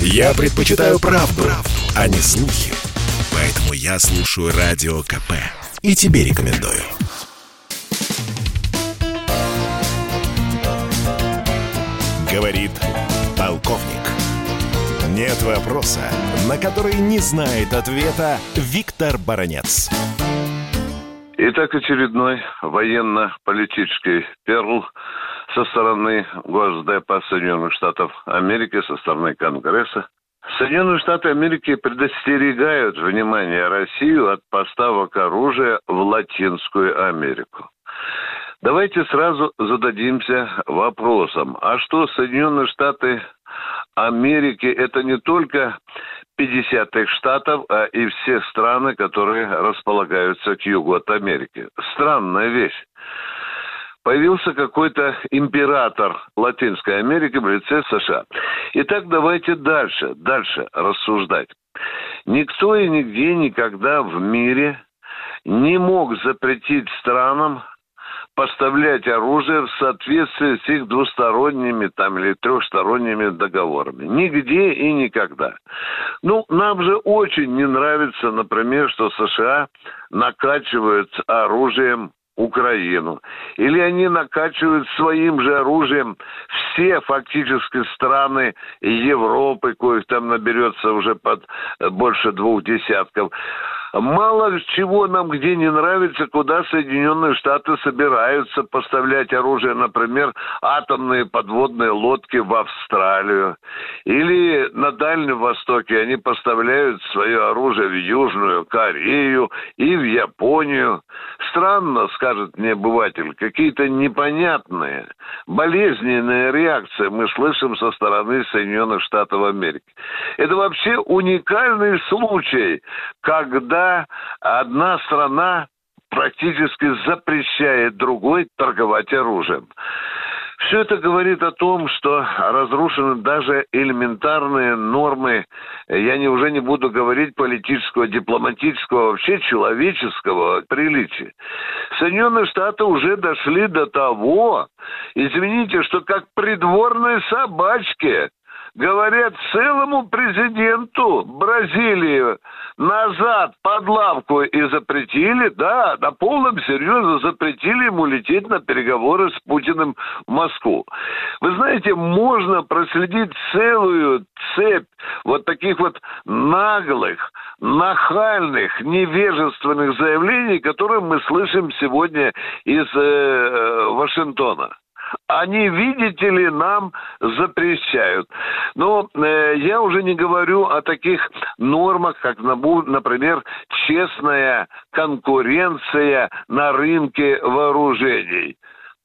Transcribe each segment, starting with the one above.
Я предпочитаю правду, правду, а не слухи. Поэтому я слушаю Радио КП. И тебе рекомендую. Говорит полковник. Нет вопроса, на который не знает ответа Виктор Баранец. Итак, очередной военно-политический перл со стороны Госдепа Соединенных Штатов Америки, со стороны Конгресса. Соединенные Штаты Америки предостерегают внимание Россию от поставок оружия в Латинскую Америку. Давайте сразу зададимся вопросом, а что Соединенные Штаты Америки это не только 50 штатов, а и все страны, которые располагаются к югу от Америки. Странная вещь. Появился какой-то император Латинской Америки в лице США. Итак, давайте дальше, дальше рассуждать. Никто и нигде никогда в мире не мог запретить странам поставлять оружие в соответствии с их двусторонними там или трехсторонними договорами. Нигде и никогда. Ну, нам же очень не нравится, например, что США накачивают оружием Украину. Или они накачивают своим же оружием все фактически страны Европы, коих там наберется уже под больше двух десятков. Мало чего нам где не нравится, куда Соединенные Штаты собираются поставлять оружие, например, атомные подводные лодки в Австралию. Или на Дальнем Востоке они поставляют свое оружие в Южную Корею и в Японию. Странно, скажет мне обыватель, какие-то непонятные, болезненные реакции мы слышим со стороны Соединенных Штатов Америки. Это вообще уникальный случай, когда одна страна практически запрещает другой торговать оружием. Все это говорит о том, что разрушены даже элементарные нормы, я не, уже не буду говорить политического, дипломатического, вообще человеческого приличия. Соединенные Штаты уже дошли до того, извините, что как придворные собачки говорят целому президенту Бразилии назад под лавку и запретили, да, на полном серьезе запретили ему лететь на переговоры с Путиным в Москву. Вы знаете, можно проследить целую цепь вот таких вот наглых, нахальных, невежественных заявлений, которые мы слышим сегодня из э, Вашингтона они, видите ли, нам запрещают. Но э, я уже не говорю о таких нормах, как, например, честная конкуренция на рынке вооружений.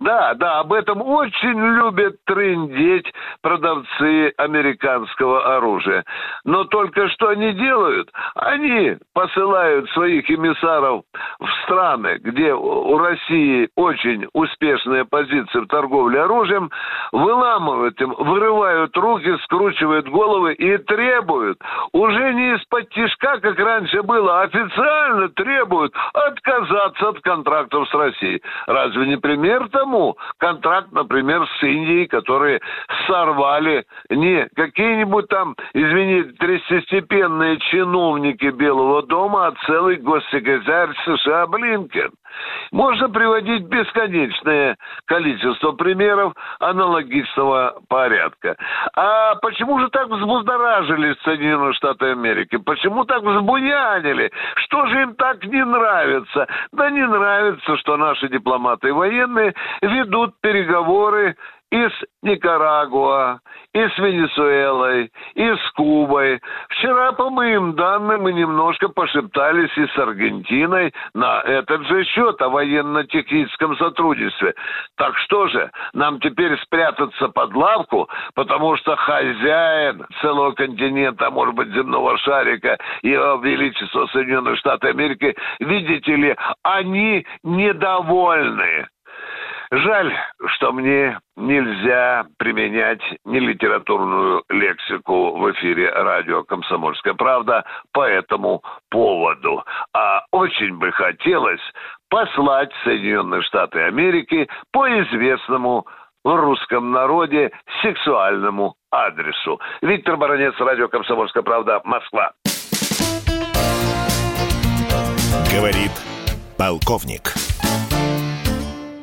Да, да, об этом очень любят трындеть продавцы американского оружия. Но только что они делают? Они посылают своих эмиссаров в страны, где у России очень успешные позиции в торговле оружием, выламывают им, вырывают руки, скручивают головы и требуют, уже не из-под тишка, как раньше было, а официально требуют отказаться от контрактов с Россией. Разве не пример тому? Тому контракт, например, с Индией, которые сорвали не какие-нибудь там, извините, третьестепенные чиновники Белого дома, а целый госсекретарь США Блинкен. Можно приводить бесконечное количество примеров аналогичного порядка. А почему же так взбудоражились Соединенные Штаты Америки? Почему так взбунянили? Что же им так не нравится? Да не нравится, что наши дипломаты и военные ведут переговоры и с Никарагуа, и с Венесуэлой, и с Кубой. Вчера, по моим данным, мы немножко пошептались и с Аргентиной на этот же счет о военно-техническом сотрудничестве. Так что же, нам теперь спрятаться под лавку, потому что хозяин целого континента, а может быть земного шарика, его величество Соединенных Штатов Америки, видите ли, они недовольны Жаль, что мне нельзя применять нелитературную лексику в эфире радио «Комсомольская правда» по этому поводу. А очень бы хотелось послать Соединенные Штаты Америки по известному в русском народе сексуальному адресу. Виктор Баранец, радио «Комсомольская правда», Москва. Говорит полковник.